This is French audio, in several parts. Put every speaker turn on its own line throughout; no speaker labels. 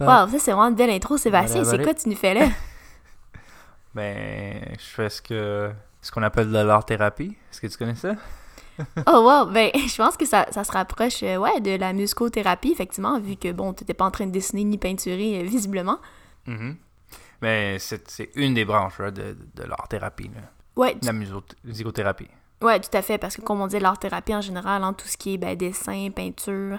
Wow, ça c'est vraiment une belle intro, Sébastien. C'est quoi tu nous fais là?
ben, je fais ce que ce qu'on appelle de l'art-thérapie. Est-ce que tu connais ça?
oh wow, ben je pense que ça, ça se rapproche euh, ouais, de la musicothérapie, effectivement, vu que bon, t'étais pas en train de dessiner ni peinturer euh, visiblement.
Mm Ben, c'est une des branches de, de l'art-thérapie.
Ouais.
La musicothérapie.
Oui, tout à fait, parce que comme on dit, l'art-thérapie en général, hein, tout ce qui est ben, dessin, peinture,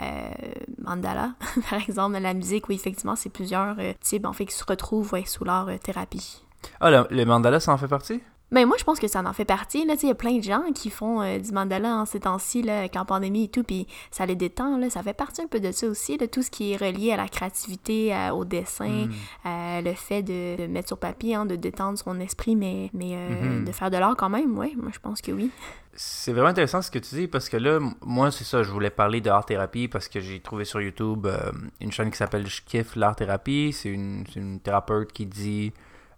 euh, mandala, par exemple, la musique, oui, effectivement, c'est plusieurs euh, types, en fait, qui se retrouvent sous l'art-thérapie.
ah, le, le, mandala, ça en fait partie?
Mais ben, moi, je pense que ça en fait partie. Là, il y a plein de gens qui font euh, du mandala en ces temps-ci, avec la pandémie et tout, puis ça les détend. Là, ça fait partie un peu de ça aussi, de tout ce qui est relié à la créativité, au dessin, hmm. le fait de, mettre sur papier, hein, de détendre son esprit, mais, mais euh, mm-hmm. de faire de l'art quand même, oui, moi je pense que oui.
C'est vraiment intéressant ce que tu dis, parce que là, moi, c'est ça, je voulais parler d'art-thérapie parce que j'ai trouvé sur YouTube euh, une chaîne qui s'appelle Je kiffe l'art-thérapie. C'est une, une thérapeute qui dit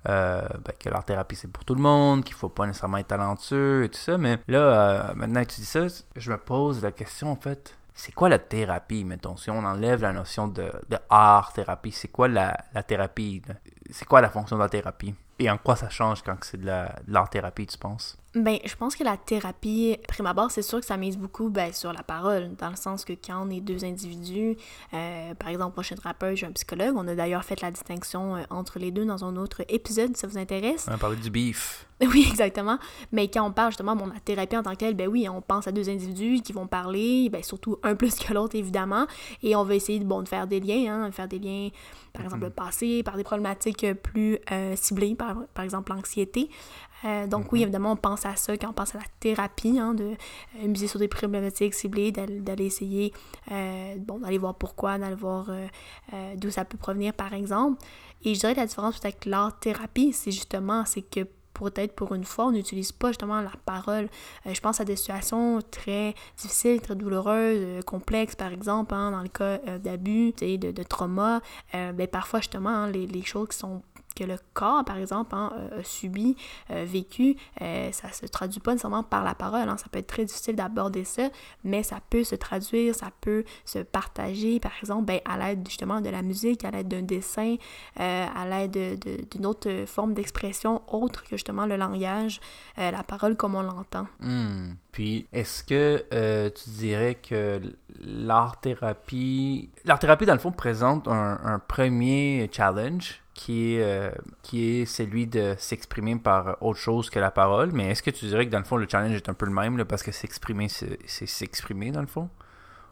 euh, ben, que l'art thérapie c'est pour tout le monde, qu'il faut pas nécessairement être talentueux et tout ça. Mais là, euh, maintenant que tu dis ça, je me pose la question en fait. C'est quoi la thérapie, mettons, si on enlève la notion de, art thérapie, c'est quoi la, thérapie? C'est quoi la fonction de la thérapie? Et en quoi ça change quand c'est de l'art thérapie, tu penses?
Ben, je pense que la thérapie, prime abord, c'est sûr que ça mise beaucoup ben, sur la parole, dans le sens que quand on est deux individus, euh, par exemple, moi je suis un thérapeute, je suis un psychologue, on a d'ailleurs fait la distinction euh, entre les deux dans un autre épisode, si ça vous intéresse.
On a parlé du beef.
Oui, exactement. Mais quand on parle justement de la thérapie en tant que telle, ben oui, on pense à deux individus qui vont parler, ben surtout un plus que l'autre évidemment, et on va essayer bon, de faire des liens, hein, faire des liens, par exemple, le mm-hmm. passé, par des problématiques plus euh, ciblées, par, par exemple l'anxiété. Euh, donc oui, mhm. évidemment, on pense à ça quand on pense à la thérapie, hein, de euh, miser sur des problématiques ciblées, d'aller essayer, euh, bon, d'aller voir pourquoi, d'aller voir d'où ça peut provenir, par exemple. Et je dirais que la différence avec l'art-thérapie, c'est justement, c'est que peut-être pour une fois, on n'utilise pas justement la parole. je pense à des situations très difficiles, très douloureuses, complexes, par exemple, hein, dans le cas d'abus, de, de trauma. ben, parfois, justement, hein, les, les, choses qui sont que le corps, par exemple, hein, a subi, vécu, euh, ça se traduit pas nécessairement par la parole. Hein. Ça peut être très difficile d'aborder ça, mais ça peut se traduire, ça peut se partager, par exemple, ben, à l'aide justement de la musique, à l'aide d'un dessin, euh, à l'aide d'une autre forme d'expression autre que justement le langage, euh, la parole comme on l'entend.
Hmm. Puis, est-ce que tu dirais que l'art-thérapie... L'art-thérapie, dans le fond, présente un premier challenge? Qui est, euh, qui est celui de s'exprimer par autre chose que la parole. Mais est-ce que tu dirais que dans le fond, le challenge est un peu le même, parce que s'exprimer, c'est s'exprimer dans le fond?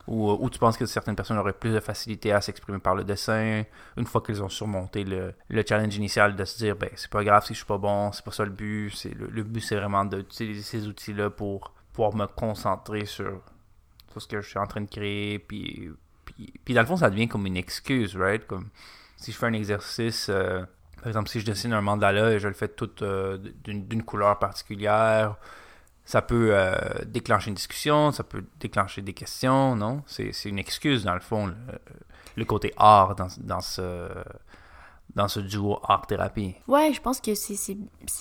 Ou, ou, tu penses que certaines personnes auraient plus de facilité à s'exprimer par le dessin une fois qu'ils ont surmonté le, le, challenge initial de se dire ben c'est pas grave si je suis pas bon, c'est pas ça le but, le, but c'est vraiment d'utiliser ces outils-là pour pouvoir me concentrer sur, sur, ce que je suis en train de créer puis, puis, puis dans le fond ça devient comme une excuse, right? Comme si je fais un exercice, euh, par exemple, si je dessine un mandala et je le fais tout euh, d'une couleur particulière, ça peut euh, déclencher une discussion, ça peut déclencher des questions, non? C'est une excuse, dans le fond, le, côté art dans, dans ce dans ce duo art-thérapie.
Ouais, je pense que c'est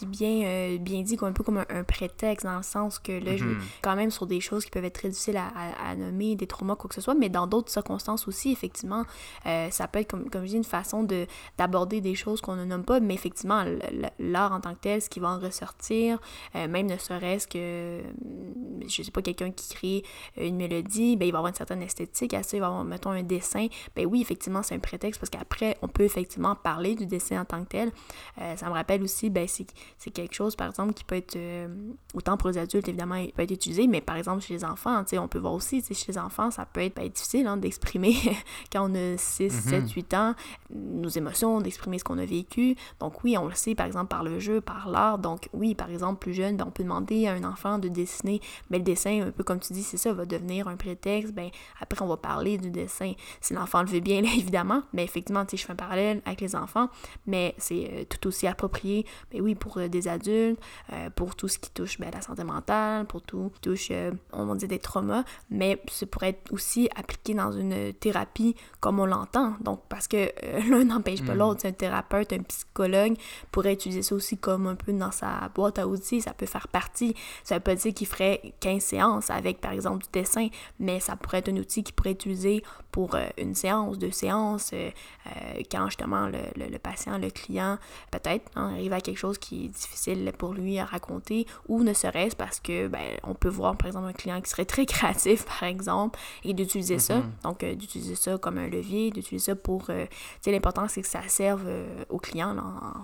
bien, euh, bien dit, un peu comme un, prétexte, dans le sens que là, je, mhm. quand même sur des choses qui peuvent être très difficiles à, à, nommer, des traumas, quoi que ce soit, mais dans d'autres circonstances aussi, effectivement, euh, ça peut être, comme, comme je dis, une façon d'aborder des choses qu'on ne nomme pas, mais effectivement, l'art en tant que tel, ce qui va en ressortir, euh, même ne serait-ce que, je sais pas, quelqu'un qui crée une mélodie, ben, il va avoir une certaine esthétique à ça, il va avoir, mettons, un dessin, ben oui, effectivement, c'est un prétexte, parce qu'après, on peut effectivement parler du dessin en tant que tel. Euh, ça me rappelle aussi, ben, c'est quelque chose, par exemple, qui peut être, euh, autant pour les adultes, évidemment, il peut être utilisé, mais par exemple, chez les enfants, on peut voir aussi, chez les enfants, ça peut être ben, difficile hein, d'exprimer, quand on a 6, 7, 8 ans, nos émotions, d'exprimer ce qu'on a vécu. Donc oui, on le sait, par exemple, par le jeu, par l'art. Donc oui, par exemple, plus jeune, ben, on peut demander à un enfant de dessiner, mais le dessin, un peu comme tu dis, c'est ça, va devenir un prétexte. Ben, après, on va parler du dessin. Si l'enfant le veut bien, évidemment, mais effectivement, je fais un parallèle avec les enfants enfants, mais c'est euh, tout aussi approprié, ben oui, pour euh, des adultes, euh, pour tout ce qui touche ben, la santé mentale, pour tout ce qui touche, on va dire, des traumas, mais ça pourrait être aussi appliqué dans une thérapie comme on l'entend. Donc, parce que l'un n'empêche pas
Mm.
l'autre. Un thérapeute, un psychologue pourrait utiliser ça aussi comme un peu dans sa boîte à outils, ça peut faire partie. Ça veut pas dire qu'il ferait 15 séances avec, par exemple, du dessin, mais ça pourrait être un outil qu'il pourrait utiliser pour euh, une séance, deux séances, euh, euh, quand justement le, le- le patient, le client, peut-être hein, arrive à quelque chose qui est difficile pour lui à raconter, ou ne serait-ce parce que ben, on peut voir par exemple un client qui serait très créatif par exemple, et d'utiliser ça,
Mhm.
donc euh, d'utiliser ça comme un levier, d'utiliser ça pour, euh, tu sais, l'important c'est que ça serve euh, au client là,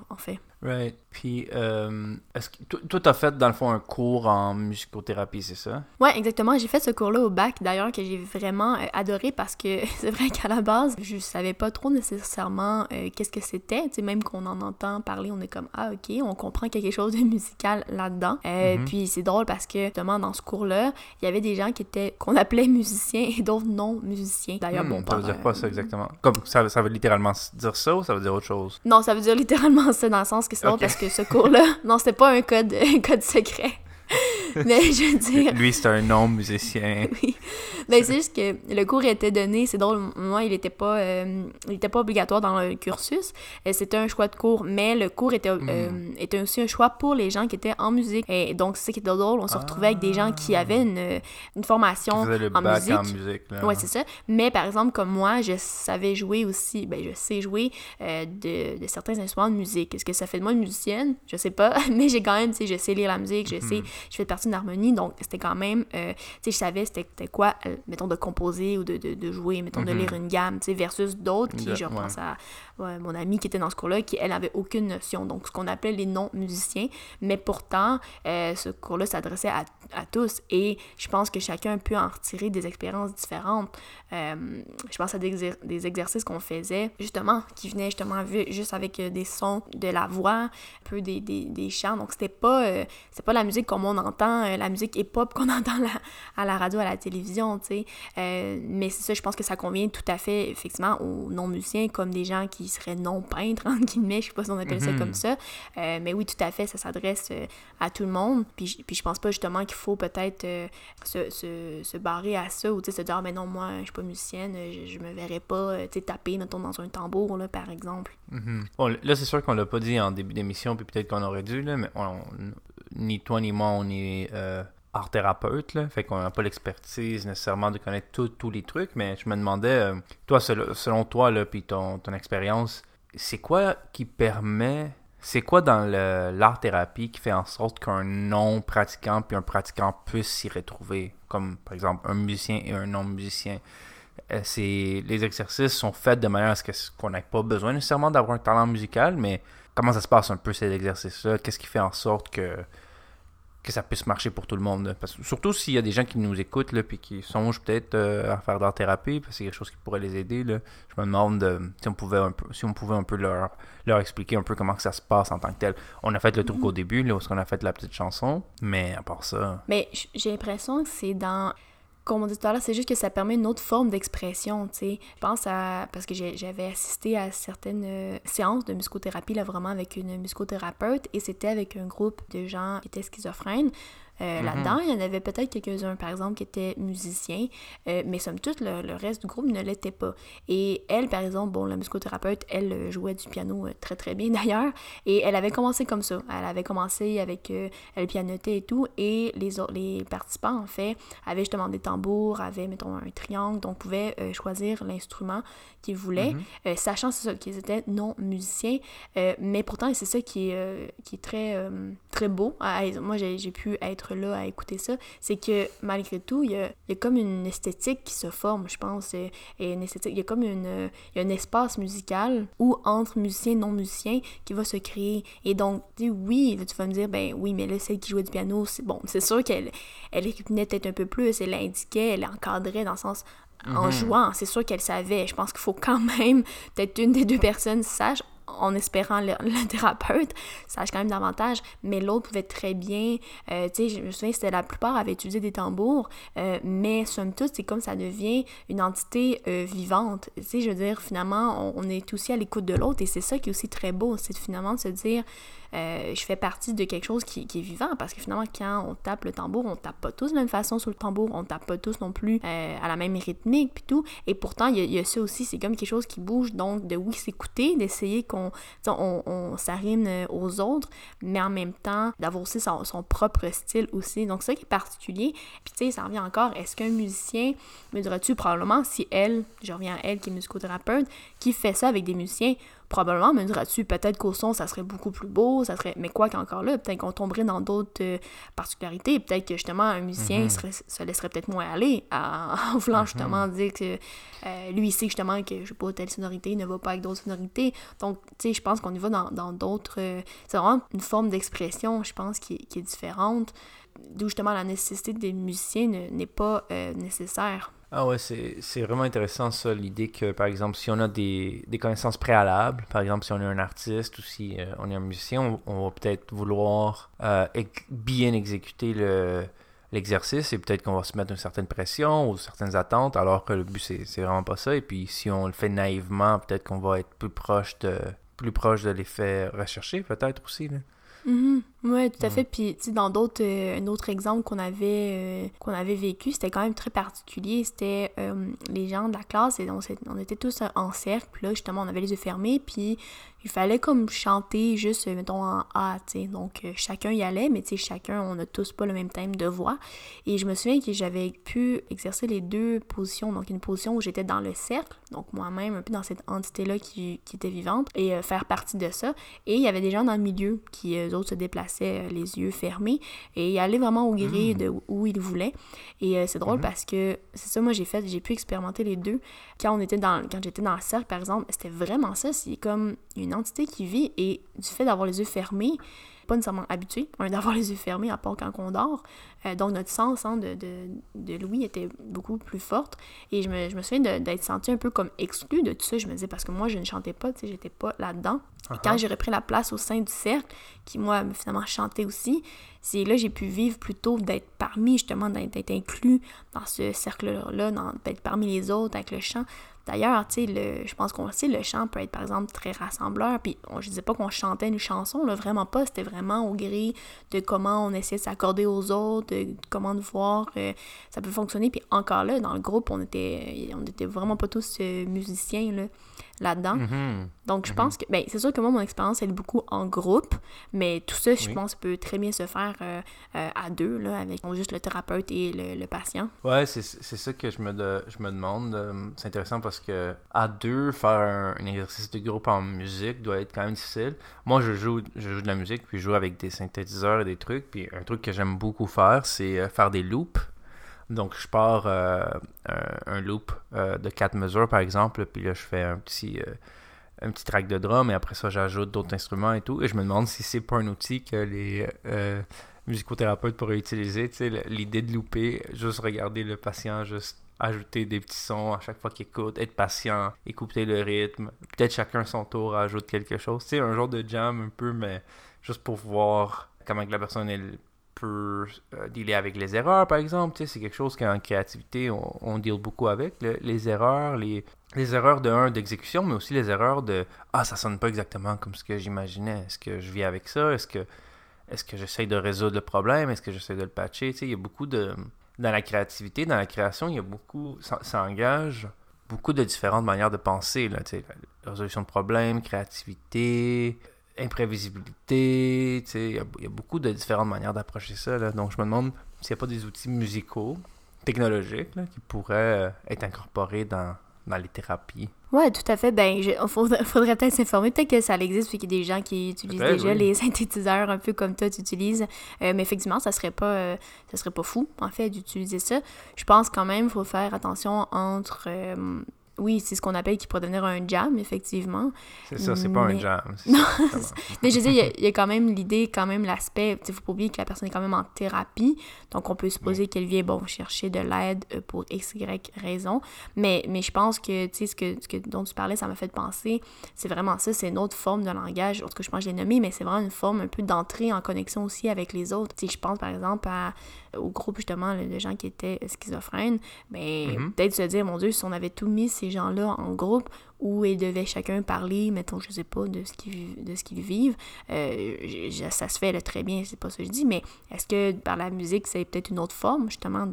en, en fait.
Right. Puis, euh, est-ce que toi, t'as fait dans le fond un cours en musicothérapie, c'est ça?
Ouais, exactement. J'ai fait ce cours-là au bac, d'ailleurs, que j'ai vraiment euh, adoré parce que c'est vrai qu'à la base, je savais pas trop nécessairement euh, qu'est-ce que c'était. Tu sais, même qu'on en entend parler, on est comme ah ok, on comprend quelque chose de musical là-dedans.
Mhm.
Puis c'est drôle parce que justement dans ce cours-là, il y avait des gens qui étaient qu'on appelait musiciens et d'autres non musiciens. D'ailleurs,
Hmm,
bon,
ça veut dire quoi ça exactement? Comme ça, ça veut littéralement dire ça ou ça veut dire autre chose?
Non, ça veut dire littéralement ça dans le sens que c'est drôle
Ok.
parce que ce cours-là, non, c'était pas un code, un code secret. Mais je veux dire,
Lui, c'est un non-musicien.
oui. Ben, c'est juste que le cours était donné, c'est drôle, moi, il était pas, euh, il était pas obligatoire dans le cursus, Euh, c'était un choix de cours, mais le cours était, euh, était aussi un choix pour les gens qui étaient en musique. Et donc, c'est ça qui était drôle, on se retrouvait avec des gens qui avaient une, une formation
le
en
bac
musique.
en musique. Là.
Ouais, c'est ça. Mais par exemple, comme moi, je savais jouer aussi, ben je sais jouer euh, de, de certains instruments de musique. Est-ce que ça fait de moi une musicienne? Je sais pas. Mais j'ai quand même, tu sais, je sais lire la musique, je sais, je fais partie d'une harmonie, donc c'était quand même, tu sais, je savais c'était quoi, mettons, de composer ou de, de, de jouer, mettons, de
Mhm.
lire une gamme, tu sais, versus d'autres qui, je
ouais.
pense à ouais, mon amie qui était dans ce cours-là, qui, elle, avait aucune notion. Donc, ce qu'on appelait les non-musiciens. Mais pourtant, euh, ce cours-là s'adressait à, à tous et je pense que chacun peut en retirer des expériences différentes. Euh, je pense à des, exer- des exercices qu'on faisait, justement, qui venaient justement vu- juste avec euh, des sons de la voix, un peu des, des, des chants. Donc, c'était pas, euh, pas la musique comme on entend, la musique hip-hop qu'on entend la- à la radio, à la télévision, tu sais. Euh, mais c'est ça, je pense que ça convient tout à fait, effectivement, aux non-musiciens, comme des gens qui seraient non-peintres, entre guillemets, je sais pas si on appelle ça
Mhm.
comme ça. Euh, mais oui, tout à fait, ça s'adresse euh, à tout le monde. Puis, je- puis je pense pas justement qu'il faut peut-être se, se, se barrer à ça ou se dire, ah, mais non, moi, je suis pas musicienne, je, je me verrais pas taper, mettons, dans un tambour, là, par exemple.
Mhm. Bon, là, c'est sûr qu'on l'a pas dit en début d'émission, puis peut-être qu'on aurait dû, là, mais on- ni toi ni moi, on est euh, art thérapeute, fait qu'on n'a pas l'expertise nécessairement de connaître tous les trucs, mais je me demandais, euh, toi, selon, toi, puis ton, expérience, c'est quoi qui permet, c'est quoi dans le- l'art-thérapie qui fait en sorte qu'un non-pratiquant puis un pratiquant puisse s'y retrouver, comme par exemple un musicien et un non-musicien? Euh, les exercices sont faits de manière à ce qu'on n'ait pas besoin nécessairement d'avoir un talent musical, mais comment ça se passe un peu ces exercices-là? Qu'est-ce qui fait en sorte que que ça puisse marcher pour tout le monde? Parce surtout s'il y a des gens qui nous écoutent là, puis qui songent peut-être euh, à faire d'art thérapie, parce que c'est quelque chose qui pourrait les aider. Là. Je me demande de- si on pouvait un peu, si on pouvait un peu leur, leur expliquer un peu comment que ça se passe en tant que tel. On a fait le truc au début, là, où on a fait la petite chanson, mais à part ça.
Mais j'ai l'impression que c'est dans. Comme on dit tout à l'heure, c'est juste que ça permet une autre forme d'expression, tu sais. Je pense à. Parce que j'avais assisté à certaines euh, séances de musicothérapie, là, vraiment avec une musicothérapeute, et c'était avec un groupe de gens qui étaient schizophrènes. Euh,
Mhm.
Là-dedans, il y en avait peut-être quelques-uns, par exemple, qui étaient musiciens, euh, mais somme toute, le, le reste du groupe ne l'était pas. Et elle, par exemple, bon, la musicothérapeute, elle euh, jouait du piano très très bien d'ailleurs, et elle avait commencé comme ça. Elle avait commencé avec, euh, elle pianotait et tout, et les, autres- les participants, en fait, avaient justement des tambours, avaient, mettons, un triangle, donc pouvaient choisir l'instrument qu'ils voulaient,
Mhm.
euh, sachant qu'ils étaient non musiciens, mais pourtant, et c'est ça qui est, qui est très, très beau. à- moi, j'ai pu être là à écouter ça. C'est que malgré tout, il y a, il y a comme une esthétique qui se forme, je pense. euh, Et une esthétique, il y a comme une, euh, il y a un espace musical où entre musiciens et non musiciens qui va se créer. Et donc, tu oui, là, tu vas me dire, ben oui, mais là, celle qui jouait du piano, c'est bon, c'est sûr qu'elle elle peut-être un peu plus, elle indiquait, elle encadrait dans le sens en
Mhm.
jouant, c'est sûr qu'elle savait. Je pense qu'il faut quand même peut-être une des deux personnes sache. En, espérant le, thérapeute sache quand même davantage, mais l'autre pouvait très bien, euh, tu sais, je me souviens, c'était la plupart avaient utilisé des tambours, euh, mais somme toute, c'est comme ça devient une entité euh, vivante. Tu sais, je veux dire, finalement, on, on est aussi à l'écoute de l'autre et c'est ça qui est aussi très beau, c'est finalement de se dire, euh, je fais partie de quelque chose qui, est vivant parce que finalement, quand on tape le tambour, on tape pas tous de la même façon sur le tambour, on tape pas tous non plus euh, à la même rythmique puis tout. Et pourtant, il y, a ça aussi, c'est comme quelque chose qui bouge, donc de oui, s'écouter, d'essayer qu'on on, s'arrime aux autres, mais en même temps, d'avoir aussi son, propre style aussi. Donc, ça qui est particulier. Puis, tu sais, ça revient encore, est-ce qu'un musicien, me dirais-tu probablement, si elle, je reviens à elle qui est musicothérapeute, qui fait ça avec des musiciens, probablement me diras-tu peut-être qu'au son ça serait beaucoup plus beau, ça serait mais quoi qu'encore là, peut-être qu'on tomberait dans d'autres euh, particularités, peut-être que justement un musicien mhm. se laisserait peut-être moins aller en, voulant mhm. justement dire que euh, lui il sait justement que je sais pas telle sonorité ne va pas avec d'autres sonorités. Donc tu sais je pense qu'on y va dans d'autres euh, c'est vraiment une forme d'expression, je pense qui, qui, est différente d'où justement la nécessité des musiciens n'est pas nécessaire.
Ah ouais, c'est vraiment intéressant ça, l'idée que par exemple si on a des, des, connaissances préalables, par exemple si on est un artiste ou si euh, on est un musicien, on, va peut-être vouloir euh, bien exécuter le l'exercice et peut-être qu'on va se mettre une certaine pression ou certaines attentes alors que le but c'est vraiment pas ça et puis si on le fait naïvement peut-être qu'on va être plus proche de plus proche de l'effet recherché peut-être aussi.
Mm-hmm. Oui, tout à fait. Puis, tu sais, dans d'autres, euh, un autre exemple qu'on avait, euh, qu'on avait vécu, c'était quand même très particulier. C'était euh, les gens de la classe, et on, on était tous en cercle. Là, justement, on avait les yeux fermés. Puis, il fallait comme chanter juste, mettons, en A, tu sais. Donc, chacun y allait, mais tu sais, chacun, on n'a tous pas le même thème de voix. Et je me souviens que j'avais pu exercer les deux positions. Donc, une position où j'étais dans le cercle, donc moi-même, un peu dans cette entité-là qui, qui, était vivante, et faire partie de ça. Et il y avait des gens dans le milieu qui, eux autres, se déplaçaient euh, les yeux fermés et il allait vraiment au gré hmm. de où il voulait. Et euh, c'est drôle mhm. parce que c'est ça, moi j'ai fait, j'ai pu expérimenter les deux. Quand on était dans, quand j'étais dans le cercle, par exemple, c'était vraiment ça. C'est comme une entité qui vit et du fait d'avoir les yeux fermés, pas nécessairement habitué d'avoir les yeux fermés à part quand on dort. Euh, donc notre sens hein, de, de, de l'ouïe était beaucoup plus forte. Et je me, je me souviens d'être sentie un peu comme exclue de tout ça. Je me disais parce que moi je ne chantais pas, tu sais, j'étais pas là-dedans. Uh-huh. Quand j'ai repris la place au sein du cercle, qui moi finalement chantait aussi, c'est là j'ai pu vivre plutôt d'être parmi justement, d'être inclus dans ce cercle-là, d'être parmi les autres avec le chant. D'ailleurs, tu sais, je pense qu'on sait, le chant peut être, par exemple, très rassembleur. Puis, je disais pas qu'on chantait une chanson, là, vraiment pas. C'était vraiment au gré de comment on essayait de s'accorder aux autres, de comment voir euh, ça peut fonctionner. Puis, encore là, dans le groupe, on était, on était vraiment pas tous euh, musiciens, là-dedans. Mm-hmm. Donc, je pense mm-hmm. que, ben, c'est sûr que moi, mon expérience, elle est beaucoup en groupe, mais tout ça, je pense, peut très bien se faire euh, euh, à deux, là, avec juste le thérapeute et le, patient.
Ouais, c'est ça que je me, je me demande. Euh, c'est intéressant parce que à deux, faire un, exercice de groupe en musique doit être quand même difficile. Moi, je joue, je joue de la musique, puis je joue avec des synthétiseurs et des trucs, puis un truc que j'aime beaucoup faire, c'est faire des loops. Donc, je pars euh, un, loop euh, de quatre mesures, par exemple, puis là, je fais un petit, euh, un petit track de drum, et après ça, j'ajoute d'autres instruments et tout. Et je me demande si c'est pas un outil que les musicothérapeutes pourraient utiliser. Tu sais, l'idée de looper, juste regarder le patient, juste ajouter des petits sons à chaque fois qu'il écoute, être patient, écouter le rythme. Peut-être chacun son tour ajoute quelque chose. Tu sais, un genre de jam un peu, mais juste pour voir comment que la personne est peut euh, dealer avec les erreurs, par exemple. C'est quelque chose qu'en créativité, on, deal beaucoup avec. les erreurs, les, les erreurs de un d'exécution, mais aussi les erreurs de Ah, ça sonne pas exactement comme ce que j'imaginais. Est-ce que je vis avec ça? Est-ce que est-ce que j'essaie de résoudre le problème? Est-ce que j'essaie de le patcher? il y a beaucoup de. Dans la créativité, dans la création, il y a beaucoup. Ça, engage beaucoup de différentes manières de penser. Là, résolution de problèmes, créativité, imprévisibilité, il y, a beaucoup de différentes manières d'approcher ça. Là. Donc, je me demande s'il n'y a pas des outils musicaux, technologiques, qui pourraient euh, être incorporés dans, dans les thérapies.
Oui, tout à fait. Ben, il faudrait, peut-être s'informer. Peut-être que ça existe, puis qu'il y a des gens qui utilisent déjà les synthétiseurs un peu comme toi, tu utilises. Euh, mais effectivement, ça serait pas euh, ça serait pas fou, en fait, d'utiliser ça. Je pense quand même qu'il faut faire attention entre oui, c'est ce qu'on appelle qui pourrait devenir un jam, effectivement.
C'est ça, c'est pas un
Mais-
jam.
Non. Mais je veux dire, il y a- il y, a quand même l'idée, quand même l'aspect, il faut pas oublier que la personne est quand même en thérapie, donc on peut supposer qu'elle vient, bon, chercher de l'aide euh, pour x, y raison, mais, mais je pense que, tu sais, ce que, ce que, dont tu parlais, ça m'a fait penser, c'est vraiment ça, c'est une autre forme de langage, en tout cas, je pense que je l'ai nommé, mais c'est vraiment une forme un peu d'entrée en connexion aussi avec les autres. Tu sais, je pense, par exemple, à, au groupe, justement, de gens qui étaient schizophrènes, mais
Mhm.
peut-être se dire, mon Dieu, si on avait tout mis ces gens-là en groupe, où ils devaient chacun parler, mettons, je sais pas, de ce qu'ils de ce vivent. Euh, ça se fait très bien, c'est pas ça que je dis, mais est-ce que par la musique, c'est peut-être une autre forme, justement,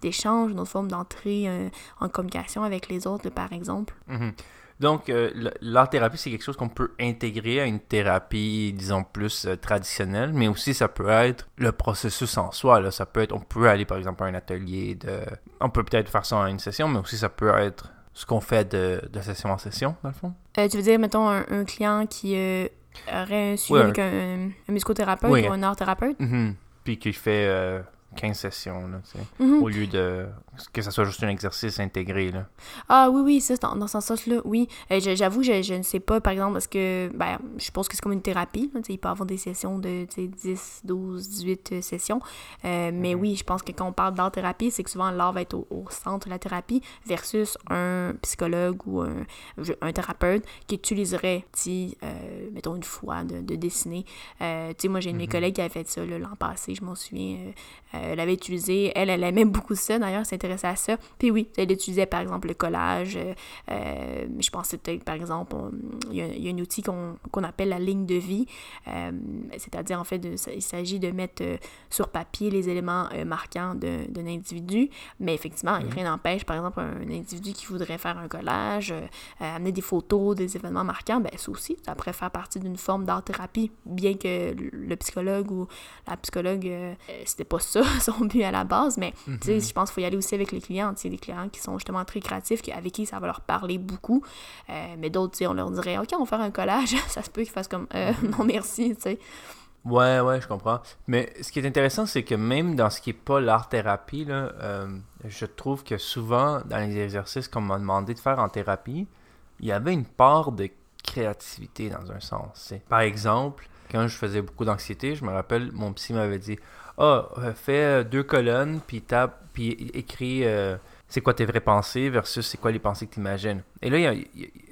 d'échange, une autre forme d'entrée euh, en communication avec les autres, par exemple?
Mhm. Donc, euh, l'art-thérapie, c'est quelque chose qu'on peut intégrer à une thérapie, disons, plus euh, traditionnelle, mais aussi ça peut être le processus en soi. Là. Ça peut être, on peut aller, par exemple, à un atelier, de... on peut peut-être faire ça en une session, mais aussi ça peut être ce qu'on fait de, de session en session, dans le fond?
Euh, tu veux dire, mettons, un, un client qui euh, aurait un suivi
Ouais.
avec un, un musicothérapeute
Oui.
ou un art-thérapeute?
Mhm. Puis qui fait euh, 15 sessions, là, tu sais,
Mhm.
au lieu de que ça soit juste un exercice intégré. Là.
Ah oui, oui, ça, dans, dans ce sens-là, oui. Euh, J'avoue, je, je ne sais pas, par exemple, parce que, ben, je pense que c'est comme une thérapie. là, il peut y avoir des sessions de tu sais, 10, 12, 18 euh, sessions. Euh, mais
Mhm.
oui, je pense que quand on parle d'art-thérapie, c'est que souvent l'art va être au, au centre de la thérapie versus un psychologue ou un, un thérapeute qui utiliserait, si, euh, mettons, une fois de, de dessiner. Euh, tu sais, moi, j'ai une de mes
Mhm.
collègues qui avait fait ça l'an passé, je m'en souviens. elle avait utilisé, elle, elle aimait beaucoup ça d'ailleurs, elle s'intéressait à ça. Puis oui, elle utilisait par exemple le collage. euh, euh, je pensais peut-être par exemple, il y, a- il y a un outil qu'on qu'on appelle la ligne de vie. euh, C'est-à-dire en fait, de- il s'agit de mettre sur papier les éléments marquants d'un individu. Mais effectivement,
Mhm.
rien n'empêche par exemple un, individu qui voudrait faire un collage, amener des photos, des événements marquants, ben ça aussi, ça pourrait faire partie d'une forme d'art-thérapie, bien que le psychologue ou la psychologue, c'était pas ça son but à la base, mais tu sais, je pense qu'il faut y aller aussi avec les clients, tu sais, des clients qui sont justement très créatifs, qui- avec qui ça va leur parler beaucoup, Euh, mais d'autres, tu sais, on leur dirait, OK, on va faire un collage, ça se peut qu'ils fassent comme, Euh, non merci, tu sais.
Ouais, ouais, je comprends. Mais ce qui est intéressant, c'est que même dans ce qui est pas l'art-thérapie, euh, je trouve que souvent, dans les exercices qu'on m'a demandé de faire en thérapie, il y avait une part de créativité dans un sens. Par exemple, quand je faisais beaucoup d'anxiété, je me rappelle, mon psy m'avait dit Ah, euh, fais euh, deux colonnes, puis tape, puis écris euh, c'est quoi tes vraies pensées versus c'est quoi les pensées que tu imagines. Et là,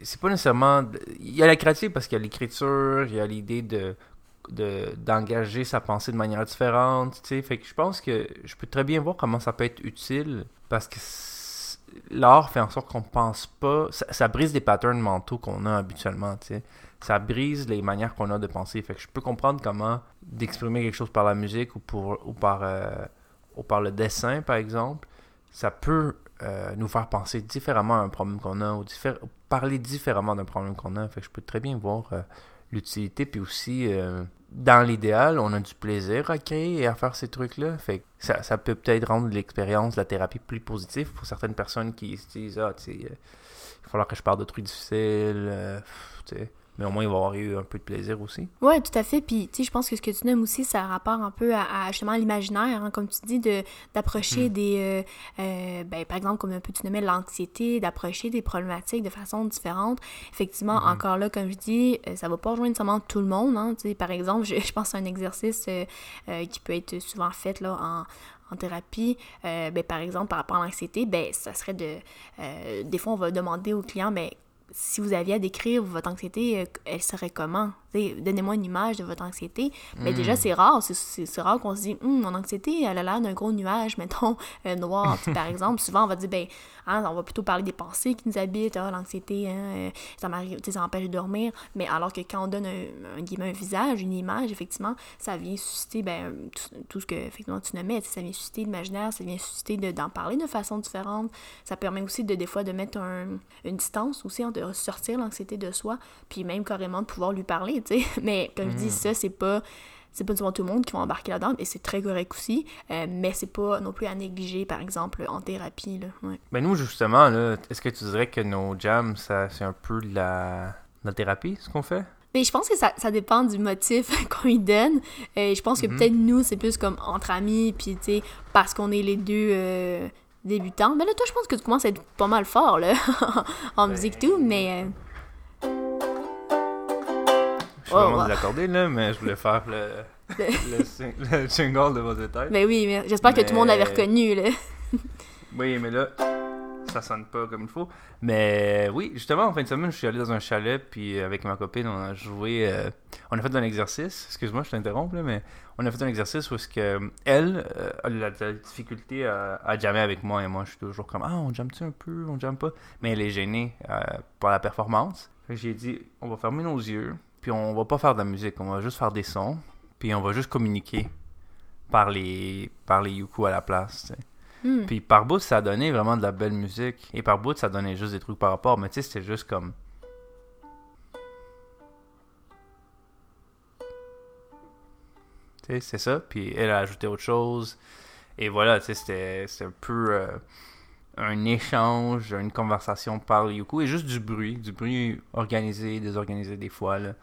c'est pas nécessairement. Il y a la créativité parce qu'il y a l'écriture, il y a l'idée de de- d'engager sa pensée de manière différente, tu sais. Fait que je pense que je peux très bien voir comment ça peut être utile parce que l'art fait en sorte qu'on pense pas, ça, brise des patterns mentaux qu'on a habituellement, tu. Ça brise les manières qu'on a de penser. Fait que je peux comprendre comment d'exprimer quelque chose par la musique ou, pour, ou, par, euh, ou par le dessin, par exemple, ça peut euh, nous faire penser différemment à un problème qu'on a ou parler différemment d'un problème qu'on a. Fait que je peux très bien voir euh, l'utilité. Puis aussi, euh, dans l'idéal, on a du plaisir à créer et à faire ces trucs-là. Fait ça, ça peut peut-être rendre l'expérience la thérapie plus positive pour certaines personnes qui se disent Ah, tu sais, euh, il va falloir que je parle de trucs difficiles. euh, tu. Mais au moins, il va y avoir eu un peu de plaisir aussi.
Ouais, tout à fait. Puis, tu sais, je pense que ce que tu nommes aussi, ça a rapport un peu à, à, justement l'imaginaire, hein, comme tu dis, de d'approcher
Mhm.
des, euh, euh, ben, par exemple, comme un peu tu nommais l'anxiété, d'approcher des problématiques de façon différente. Effectivement,
Mhm.
encore là, comme je dis, euh, ça va pas rejoindre seulement tout le monde. Hein, tu sais, par exemple, je, je pense à un exercice euh, qui peut être souvent fait là en en thérapie, euh, ben, par exemple, par rapport à l'anxiété, ben, ça serait de... euh, des fois, on va demander au client, ben, si vous aviez à décrire votre anxiété, euh, elle serait comment? Donnez-moi une image de votre anxiété. Mais
Mm.
déjà, c'est rare. C'est- rare qu'on se dise, Hum, mon anxiété, elle a l'air d'un gros nuage, mettons, euh, noir, par exemple. Souvent, on va dire, ben, hein, on va plutôt parler des pensées qui nous habitent. Ah, l'anxiété, hein, euh, ça m'arrive, ça empêche de dormir. Mais alors que quand on donne un, un, guillemets, un visage, une image, effectivement, ça vient susciter ben, tout, tout ce que effectivement, tu nommais. Ça vient susciter l'imaginaire, ça vient susciter de- d'en parler de façon différente. Ça permet aussi de, des fois, de mettre un- une distance aussi, hein, de sortir l'anxiété de soi, puis même carrément de pouvoir lui parler, tu sais. Mais comme je dis, ça, c'est pas c'est pas souvent tout le monde qui va embarquer là-dedans et c'est très correct aussi euh, mais c'est pas non plus à négliger par exemple en thérapie là ouais.
Ben nous, justement, là, est-ce que tu dirais que nos jams, ça, c'est un peu de la, de la thérapie, ce qu'on fait?
mais je pense que ça, ça dépend du motif qu'on lui donne Euh, je pense que
Mhm.
peut-être nous c'est plus comme entre amis puis tu sais parce qu'on est les deux euh, débutante. Mais là, toi, je pense que tu commences à être pas mal fort, là, en musique tout, mais... euh,
Je suis
Oh,
vraiment
wow.
désaccordé, là, mais je voulais faire le, le, sing- le jingle de vos détails.
Mais oui, mais j'espère que tout le monde l'avait reconnu, là.
Oui, mais là, ça sonne pas comme il faut. Mais oui, justement, en fin de semaine, je suis allé dans un chalet, puis avec ma copine, on a joué. euh, on a fait un exercice. Excuse-moi, je t'interromps, mais on a fait un exercice où est-ce que elle euh, a la, la difficulté à, jammer avec moi, et moi, je suis toujours comme Ah, on jamme-tu un peu On jamme pas? Mais elle est gênée euh, par la performance. J'ai dit On va fermer nos yeux, puis on va pas faire de la musique, on va juste faire des sons, puis on va juste communiquer par les, par les yuku à la place,
Hmm.
Puis par bout, ça donnait vraiment de la belle musique. Et par bout, ça donnait juste des trucs par rapport. Mais tu sais, c'était juste comme. Tu sais, c'est ça. Puis elle a ajouté autre chose. Et voilà, tu sais, c'était un peu euh, un échange, une conversation par Yuku. Et juste du bruit. Du bruit organisé, désorganisé des fois. Là.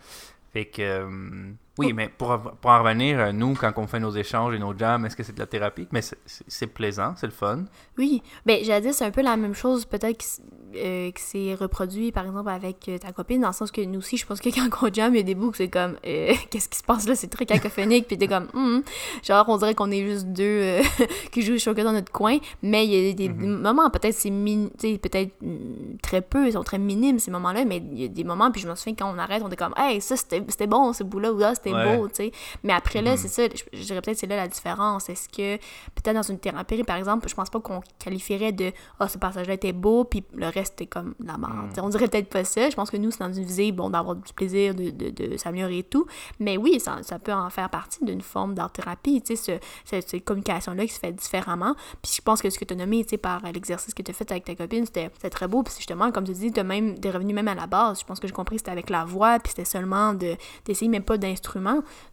Fait que. euh, oui, mais pour, pour en revenir, euh, nous, quand on fait nos échanges et nos jams, est-ce que c'est de la thérapie? Mais c'est- plaisant, c'est le fun.
Oui, ben jadis c'est un peu la même chose peut-être que, euh, que c'est reproduit par exemple avec euh, ta copine dans le sens que nous aussi je pense que quand on jam il y a des bouts que c'est comme euh, qu'est-ce qui se passe là? C'est très cacophonique puis t'es comme Hum, genre on dirait qu'on est juste deux euh, qui jouent chacun dans notre coin mais il y a des
Mhm.
moments peut-être c'est peut-être mm, très peu ils sont très minimes ces moments là mais il y a des moments puis je me souviens quand on arrête on est comme hey ça c'était bon ce bout là ou là c'était
Ouais.
beau tu sais mais après là
Mhm.
c'est ça je, je dirais peut-être c'est là la différence est-ce que peut-être dans une thérapie, par exemple, je pense pas qu'on qualifierait de Ah, ce passage-là était beau, puis le reste était comme la merde.
Mm.
On dirait peut-être pas ça. Je pense que nous, c'est dans une visée, bon, d'avoir du plaisir, de, de, de s'améliorer et tout. Mais oui, ça, ça peut en faire partie d'une forme d'art-thérapie, tu sais, ce- ce- cette communication-là qui se fait différemment. Puis je pense que ce que tu as nommé, tu sais, par l'exercice que tu as fait avec ta copine, c'était très beau. Puis justement, comme tu dis, t'as même des revenus même à la base. Je pense que j'ai compris que c'était avec la voix, puis c'était seulement de- d'essayer même pas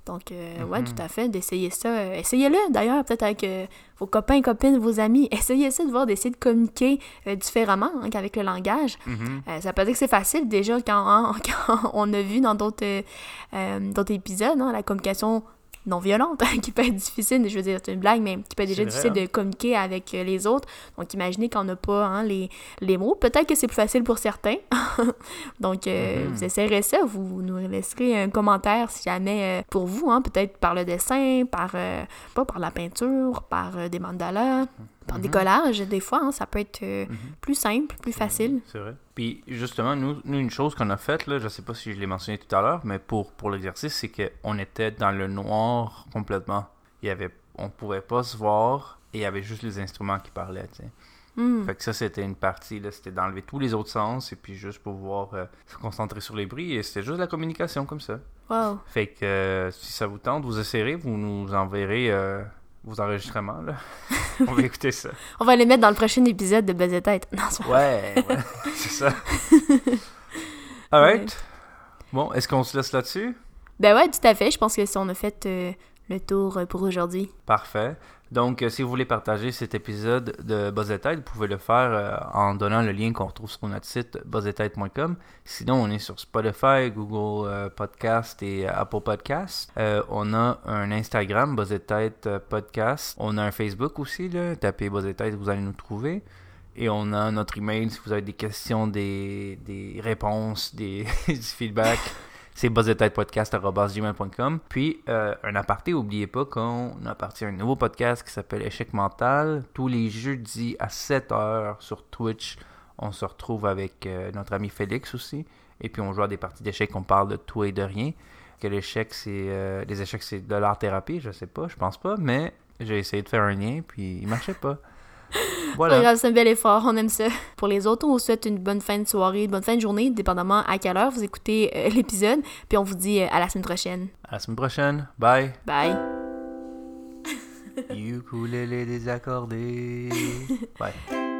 Donc, euh, ouais,
Mhm.
tout à fait, d'essayer ça. Euh, Essayez-le d'ailleurs, peut-être avec euh, vos copains, copines, vos amis. Essayez ça de voir, d'essayer de communiquer euh, différemment hein, qu'avec le langage.
Mhm.
Ça peut dire que c'est facile déjà quand, quand on a vu dans d'autres d'autres épisodes hein, la communication non violente qui peut être difficile, je veux dire, c'est une blague, mais qui peut être déjà
vrai,
difficile de communiquer avec euh, les autres. Donc imaginez qu'on n'a pas hein, les, les mots. Peut-être que c'est plus facile pour certains. Donc euh,
Mhm.
vous essayerez ça, vous nous laisserez un commentaire si jamais euh, pour vous, hein, peut-être par le dessin, par euh, pas par la peinture, par des mandalas, par des
Mhm.
collages, des fois, hein, ça peut être euh,
Mhm.
plus simple, plus facile.
C'est vrai. Puis justement, nous, nous une chose qu'on a faite, là, je sais pas si je l'ai mentionné tout à l'heure, mais pour, pour l'exercice, c'est qu'on était dans le noir complètement. Il y avait, on pouvait pas se voir et il y avait juste les instruments qui parlaient.
Hmm.
Fait que ça, c'était une partie, c'était d'enlever tous les autres sens et puis juste pouvoir euh, se concentrer sur les bruits et c'était juste la communication comme ça.
Wow.
Fait que euh, si ça vous tente, vous essayerez, vous nous enverrez euh, vos enregistrements. Là. On va écouter ça.
On va les mettre dans le prochain épisode de Buzz et Tête. Non, c'est.
Ouais, ouais, c'est ça. Alright. Bon, est-ce qu'on se laisse là-dessus?
Ben ouais, tout à fait. Je pense que si on a fait euh, le tour euh, pour aujourd'hui.
Parfait. Donc, euh, si vous voulez partager cet épisode de Buzz vous pouvez le faire euh, en donnant le lien qu'on retrouve sur notre site buzzetête.com. Sinon, on est sur Spotify, Google euh, Podcast et Apple Podcast. On a un Instagram, Buzz Podcast. On a un Facebook aussi, là. Tapez Buzz vous allez nous trouver. Et on a notre email si vous avez des questions, des, des réponses, des, du feedback. C'est buzzetêtepodcast.gmail.com. Puis, euh, un aparté, oubliez pas qu'on a parti un nouveau podcast qui s'appelle Échec mental. Tous les jeudis à 7h sur Twitch, on se retrouve avec euh, notre ami Félix aussi. Et puis, on joue à des parties d'échecs, on parle de tout et de rien. Que l'échec, c'est. euh, les échecs, c'est de l'art-thérapie, je sais pas, je pense pas, mais j'ai essayé de faire un lien, puis il marchait.
Pas
Voilà.
grave, c'est un bel effort, on aime ça. Pour les autres, on vous souhaite une bonne fin de soirée, une bonne fin de journée, dépendamment à quelle heure vous écoutez euh, l'épisode. Puis on vous dit euh, à la semaine prochaine.
À la semaine prochaine. Bye.
Bye!
Ukulélé désaccordé. Bye.